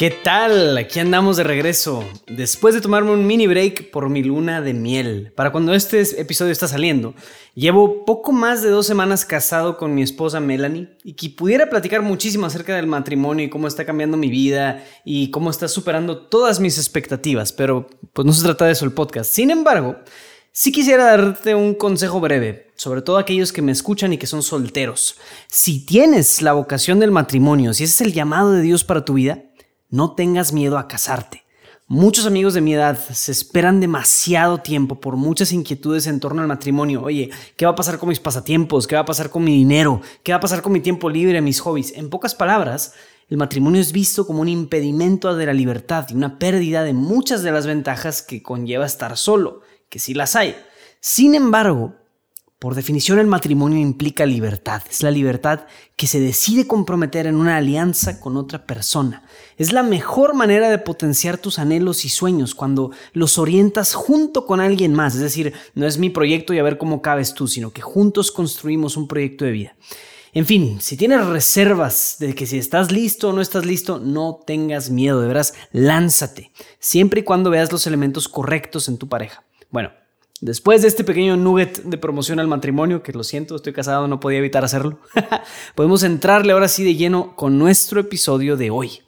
¿Qué tal? Aquí andamos de regreso. Después de tomarme un mini break por mi luna de miel. Para cuando este episodio está saliendo, llevo poco más de dos semanas casado con mi esposa Melanie y que pudiera platicar muchísimo acerca del matrimonio y cómo está cambiando mi vida y cómo está superando todas mis expectativas. Pero pues no se trata de eso el podcast. Sin embargo, sí quisiera darte un consejo breve, sobre todo aquellos que me escuchan y que son solteros. Si tienes la vocación del matrimonio, si ese es el llamado de Dios para tu vida, no tengas miedo a casarte. Muchos amigos de mi edad se esperan demasiado tiempo por muchas inquietudes en torno al matrimonio. Oye, ¿qué va a pasar con mis pasatiempos? ¿Qué va a pasar con mi dinero? ¿Qué va a pasar con mi tiempo libre, mis hobbies? En pocas palabras, el matrimonio es visto como un impedimento de la libertad y una pérdida de muchas de las ventajas que conlleva estar solo, que sí las hay. Sin embargo, por definición, el matrimonio implica libertad. Es la libertad que se decide comprometer en una alianza con otra persona. Es la mejor manera de potenciar tus anhelos y sueños cuando los orientas junto con alguien más. Es decir, no es mi proyecto y a ver cómo cabes tú, sino que juntos construimos un proyecto de vida. En fin, si tienes reservas de que si estás listo o no estás listo, no tengas miedo, de veras, lánzate, siempre y cuando veas los elementos correctos en tu pareja. Bueno, Después de este pequeño nugget de promoción al matrimonio, que lo siento, estoy casado, no podía evitar hacerlo, podemos entrarle ahora sí de lleno con nuestro episodio de hoy.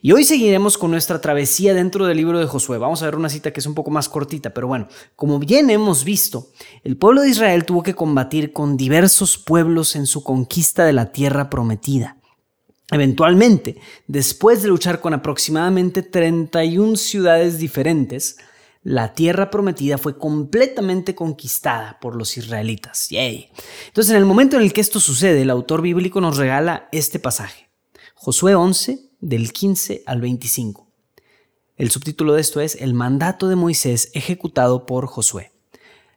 Y hoy seguiremos con nuestra travesía dentro del libro de Josué. Vamos a ver una cita que es un poco más cortita, pero bueno, como bien hemos visto, el pueblo de Israel tuvo que combatir con diversos pueblos en su conquista de la tierra prometida. Eventualmente, después de luchar con aproximadamente 31 ciudades diferentes, la tierra prometida fue completamente conquistada por los israelitas. Entonces, en el momento en el que esto sucede, el autor bíblico nos regala este pasaje. Josué 11, del 15 al 25. El subtítulo de esto es El mandato de Moisés ejecutado por Josué.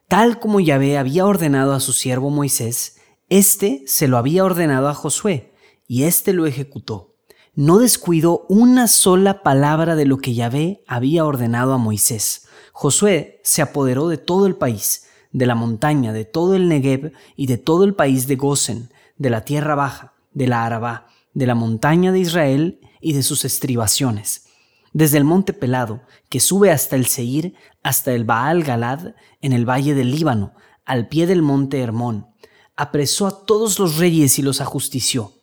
Tal como Yahvé había ordenado a su siervo Moisés, éste se lo había ordenado a Josué, y éste lo ejecutó. No descuidó una sola palabra de lo que Yahvé había ordenado a Moisés Josué se apoderó de todo el país, de la montaña, de todo el Negev y de todo el país de Gosen, de la tierra baja, de la Arabá, de la montaña de Israel y de sus estribaciones, desde el monte Pelado, que sube hasta el Seir, hasta el Baal Galad, en el valle del Líbano, al pie del monte Hermón. Apresó a todos los reyes y los ajustició.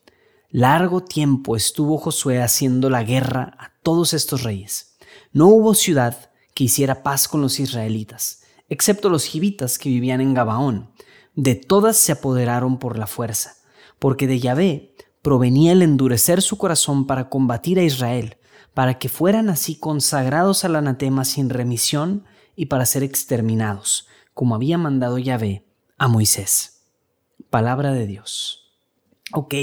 Largo tiempo estuvo Josué haciendo la guerra a todos estos reyes. No hubo ciudad que hiciera paz con los israelitas, excepto los gibitas que vivían en Gabaón. De todas se apoderaron por la fuerza, porque de Yahvé provenía el endurecer su corazón para combatir a Israel, para que fueran así consagrados al anatema sin remisión y para ser exterminados, como había mandado Yahvé a Moisés. Palabra de Dios. Ok,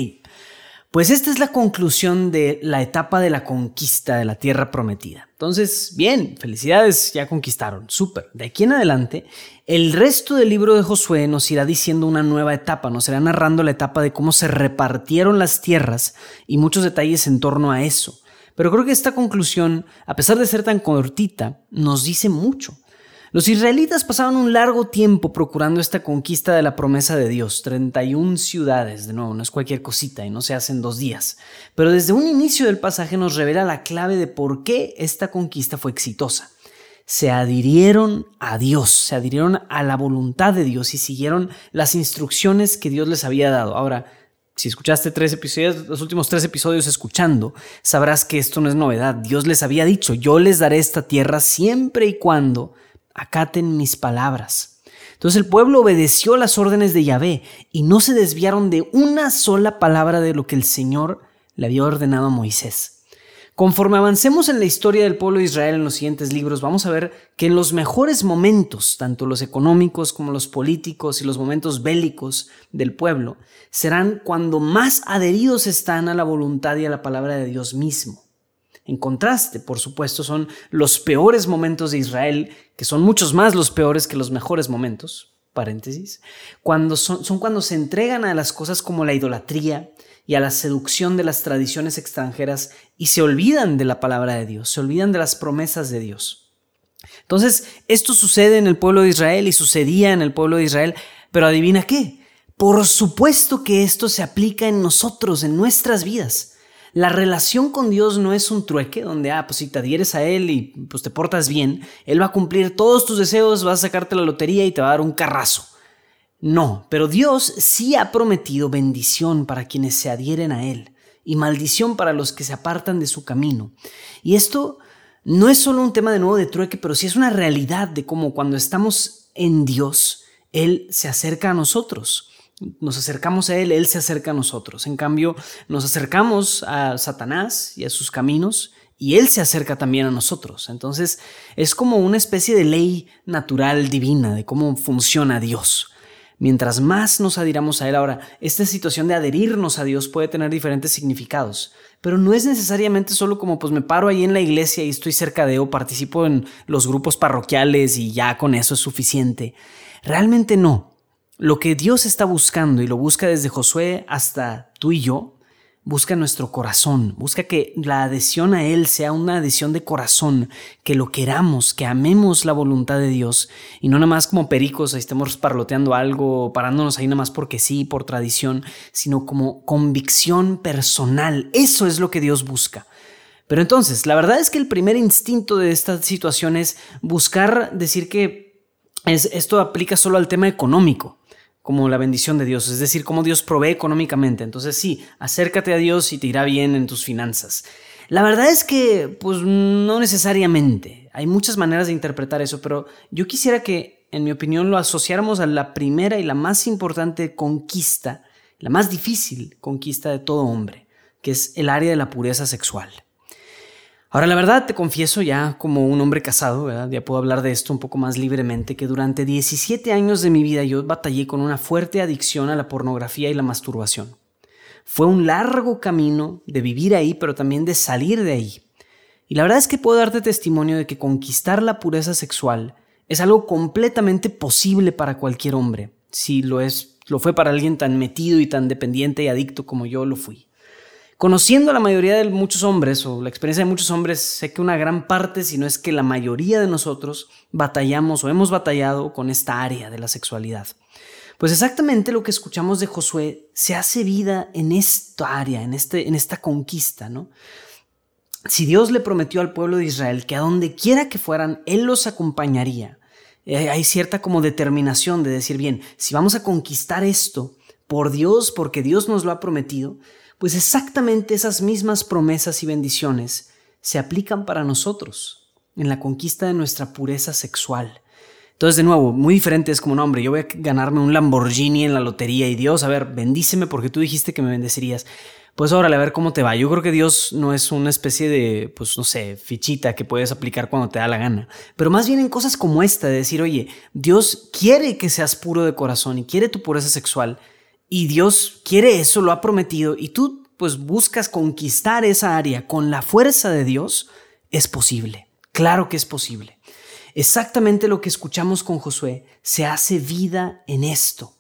pues esta es la conclusión de la etapa de la conquista de la tierra prometida. Entonces, bien, felicidades, ya conquistaron, súper. De aquí en adelante, el resto del libro de Josué nos irá diciendo una nueva etapa, nos irá narrando la etapa de cómo se repartieron las tierras y muchos detalles en torno a eso. Pero creo que esta conclusión, a pesar de ser tan cortita, nos dice mucho. Los israelitas pasaban un largo tiempo procurando esta conquista de la promesa de Dios, 31 ciudades, de nuevo, no es cualquier cosita y no se hace en dos días, pero desde un inicio del pasaje nos revela la clave de por qué esta conquista fue exitosa. Se adhirieron a Dios, se adhirieron a la voluntad de Dios y siguieron las instrucciones que Dios les había dado. Ahora, si escuchaste tres episodios, los últimos tres episodios escuchando, sabrás que esto no es novedad. Dios les había dicho, yo les daré esta tierra siempre y cuando acaten mis palabras. Entonces el pueblo obedeció las órdenes de Yahvé y no se desviaron de una sola palabra de lo que el Señor le había ordenado a Moisés. Conforme avancemos en la historia del pueblo de Israel en los siguientes libros, vamos a ver que en los mejores momentos, tanto los económicos como los políticos y los momentos bélicos del pueblo, serán cuando más adheridos están a la voluntad y a la palabra de Dios mismo. En contraste, por supuesto, son los peores momentos de Israel, que son muchos más los peores que los mejores momentos, paréntesis, cuando son, son cuando se entregan a las cosas como la idolatría y a la seducción de las tradiciones extranjeras y se olvidan de la palabra de Dios, se olvidan de las promesas de Dios. Entonces, esto sucede en el pueblo de Israel y sucedía en el pueblo de Israel, pero adivina qué, por supuesto que esto se aplica en nosotros, en nuestras vidas. La relación con Dios no es un trueque donde, ah, pues si te adhieres a Él y pues te portas bien, Él va a cumplir todos tus deseos, va a sacarte la lotería y te va a dar un carrazo. No, pero Dios sí ha prometido bendición para quienes se adhieren a Él y maldición para los que se apartan de su camino. Y esto no es solo un tema de nuevo de trueque, pero sí es una realidad de cómo cuando estamos en Dios, Él se acerca a nosotros nos acercamos a Él, Él se acerca a nosotros. En cambio, nos acercamos a Satanás y a sus caminos y Él se acerca también a nosotros. Entonces, es como una especie de ley natural divina de cómo funciona Dios. Mientras más nos adhiramos a Él ahora, esta situación de adherirnos a Dios puede tener diferentes significados, pero no es necesariamente solo como pues me paro ahí en la iglesia y estoy cerca de o participo en los grupos parroquiales y ya con eso es suficiente. Realmente no. Lo que Dios está buscando y lo busca desde Josué hasta tú y yo, busca nuestro corazón, busca que la adhesión a Él sea una adhesión de corazón, que lo queramos, que amemos la voluntad de Dios y no nada más como pericos, ahí estemos parloteando algo, parándonos ahí nada más porque sí, por tradición, sino como convicción personal. Eso es lo que Dios busca. Pero entonces, la verdad es que el primer instinto de esta situación es buscar decir que es, esto aplica solo al tema económico como la bendición de Dios, es decir, cómo Dios provee económicamente. Entonces sí, acércate a Dios y te irá bien en tus finanzas. La verdad es que, pues no necesariamente. Hay muchas maneras de interpretar eso, pero yo quisiera que, en mi opinión, lo asociáramos a la primera y la más importante conquista, la más difícil conquista de todo hombre, que es el área de la pureza sexual. Ahora, la verdad, te confieso ya como un hombre casado, ya puedo hablar de esto un poco más libremente, que durante 17 años de mi vida yo batallé con una fuerte adicción a la pornografía y la masturbación. Fue un largo camino de vivir ahí, pero también de salir de ahí. Y la verdad es que puedo darte testimonio de que conquistar la pureza sexual es algo completamente posible para cualquier hombre, si lo es, lo fue para alguien tan metido y tan dependiente y adicto como yo lo fui. Conociendo a la mayoría de muchos hombres o la experiencia de muchos hombres, sé que una gran parte, si no es que la mayoría de nosotros, batallamos o hemos batallado con esta área de la sexualidad. Pues exactamente lo que escuchamos de Josué se hace vida en esta área, en, este, en esta conquista, ¿no? Si Dios le prometió al pueblo de Israel que a donde quiera que fueran, Él los acompañaría, eh, hay cierta como determinación de decir, bien, si vamos a conquistar esto por Dios, porque Dios nos lo ha prometido, pues exactamente esas mismas promesas y bendiciones se aplican para nosotros en la conquista de nuestra pureza sexual. Entonces, de nuevo, muy diferente es como, no, hombre, yo voy a ganarme un Lamborghini en la lotería y Dios, a ver, bendíceme porque tú dijiste que me bendecirías. Pues órale, a ver cómo te va. Yo creo que Dios no es una especie de, pues no sé, fichita que puedes aplicar cuando te da la gana. Pero más bien en cosas como esta, de decir, oye, Dios quiere que seas puro de corazón y quiere tu pureza sexual y Dios quiere eso, lo ha prometido, y tú pues buscas conquistar esa área con la fuerza de Dios, es posible. Claro que es posible. Exactamente lo que escuchamos con Josué se hace vida en esto.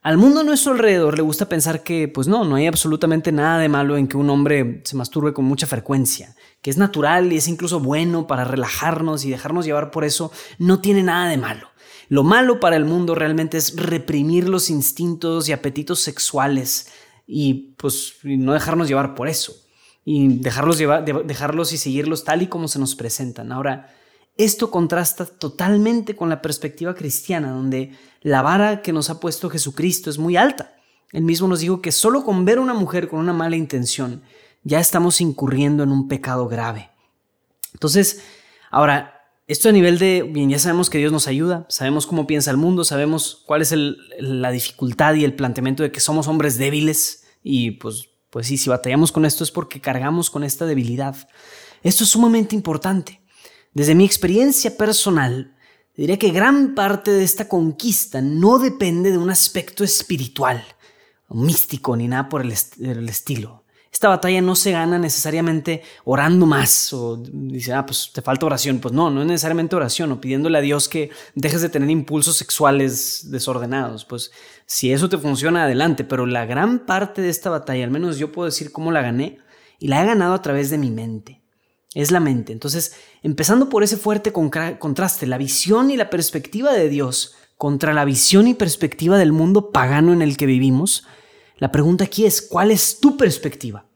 Al mundo a nuestro alrededor le gusta pensar que, pues no, no hay absolutamente nada de malo en que un hombre se masturbe con mucha frecuencia, que es natural y es incluso bueno para relajarnos y dejarnos llevar por eso, no tiene nada de malo. Lo malo para el mundo realmente es reprimir los instintos y apetitos sexuales y pues no dejarnos llevar por eso y dejarlos, llevar, dejarlos y seguirlos tal y como se nos presentan. Ahora, esto contrasta totalmente con la perspectiva cristiana, donde la vara que nos ha puesto Jesucristo es muy alta. Él mismo nos dijo que solo con ver a una mujer con una mala intención ya estamos incurriendo en un pecado grave. Entonces, ahora, esto a nivel de, bien, ya sabemos que Dios nos ayuda, sabemos cómo piensa el mundo, sabemos cuál es la dificultad y el planteamiento de que somos hombres débiles y pues, pues sí, si batallamos con esto es porque cargamos con esta debilidad. Esto es sumamente importante. Desde mi experiencia personal, diré que gran parte de esta conquista no depende de un aspecto espiritual, místico ni nada por el estilo. Esta batalla no se gana necesariamente orando más o dice, ah, pues te falta oración. Pues no, no es necesariamente oración o pidiéndole a Dios que dejes de tener impulsos sexuales desordenados. Pues si eso te funciona, adelante. Pero la gran parte de esta batalla, al menos yo puedo decir cómo la gané, y la he ganado a través de mi mente. Es la mente. Entonces, empezando por ese fuerte contraste, la visión y la perspectiva de Dios contra la visión y perspectiva del mundo pagano en el que vivimos, la pregunta aquí es, ¿cuál es tu perspectiva?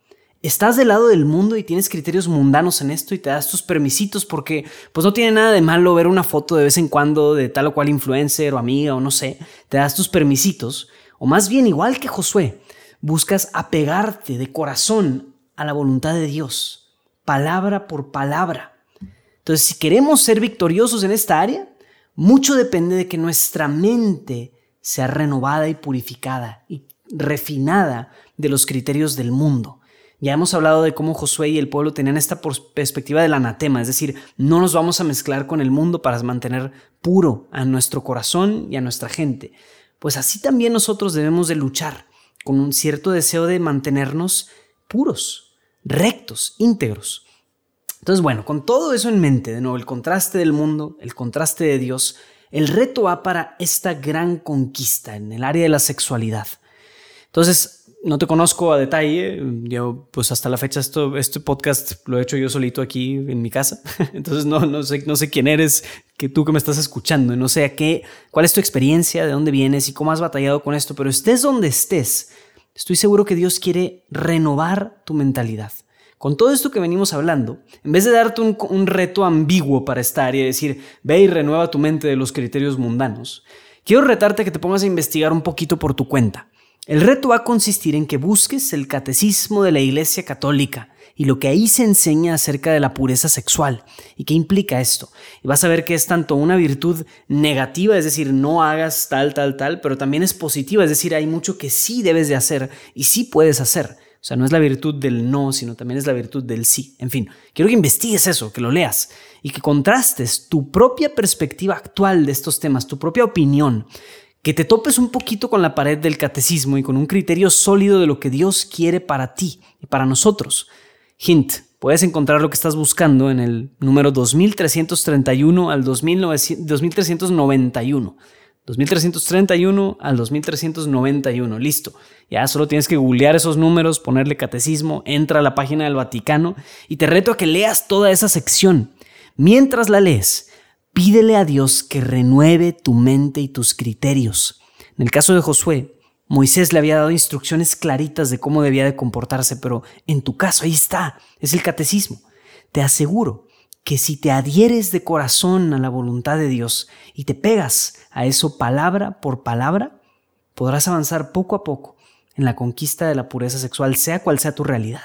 ¿Estás del lado del mundo y tienes criterios mundanos en esto y te das tus permisitos porque pues no tiene nada de malo ver una foto de vez en cuando de tal o cual influencer o amiga o no sé, te das tus permisitos? O más bien, igual que Josué, buscas apegarte de corazón a la voluntad de Dios, palabra por palabra. Entonces, si queremos ser victoriosos en esta área, mucho depende de que nuestra mente sea renovada y purificada y refinada de los criterios del mundo. Ya hemos hablado de cómo Josué y el pueblo tenían esta perspectiva del anatema, es decir, no nos vamos a mezclar con el mundo para mantener puro a nuestro corazón y a nuestra gente. Pues así también nosotros debemos de luchar con un cierto deseo de mantenernos puros, rectos, íntegros. Entonces, bueno, con todo eso en mente, de nuevo, el contraste del mundo, el contraste de Dios, el reto va para esta gran conquista en el área de la sexualidad. Entonces, no te conozco a detalle. Yo, pues hasta la fecha, esto, este podcast lo he hecho yo solito aquí en mi casa. Entonces, no, no, sé, no sé quién eres, que tú que me estás escuchando. No sé a qué, cuál es tu experiencia, de dónde vienes y cómo has batallado con esto. Pero estés donde estés, estoy seguro que Dios quiere renovar tu mentalidad. Con todo esto que venimos hablando, en vez de darte un, un reto ambiguo para esta área y decir, ve y renueva tu mente de los criterios mundanos, quiero retarte que te pongas a investigar un poquito por tu cuenta. El reto va a consistir en que busques el catecismo de la Iglesia Católica y lo que ahí se enseña acerca de la pureza sexual y qué implica esto. Y vas a ver que es tanto una virtud negativa, es decir, no hagas tal, tal, tal, pero también es positiva, es decir, hay mucho que sí debes de hacer y sí puedes hacer. O sea, no es la virtud del no, sino también es la virtud del sí. En fin, quiero que investigues eso, que lo leas y que contrastes tu propia perspectiva actual de estos temas, tu propia opinión que te topes un poquito con la pared del catecismo y con un criterio sólido de lo que Dios quiere para ti y para nosotros. Hint, puedes encontrar lo que estás buscando en el número 2331 al 2391. 2331 al 2391, listo. Ya solo tienes que googlear esos números, ponerle catecismo, entra a la página del Vaticano y te reto a que leas toda esa sección. Mientras la lees, Pídele a Dios que renueve tu mente y tus criterios. En el caso de Josué, Moisés le había dado instrucciones claritas de cómo debía de comportarse, pero en tu caso ahí está, es el catecismo. Te aseguro que si te adhieres de corazón a la voluntad de Dios y te pegas a eso palabra por palabra, podrás avanzar poco a poco en la conquista de la pureza sexual, sea cual sea tu realidad.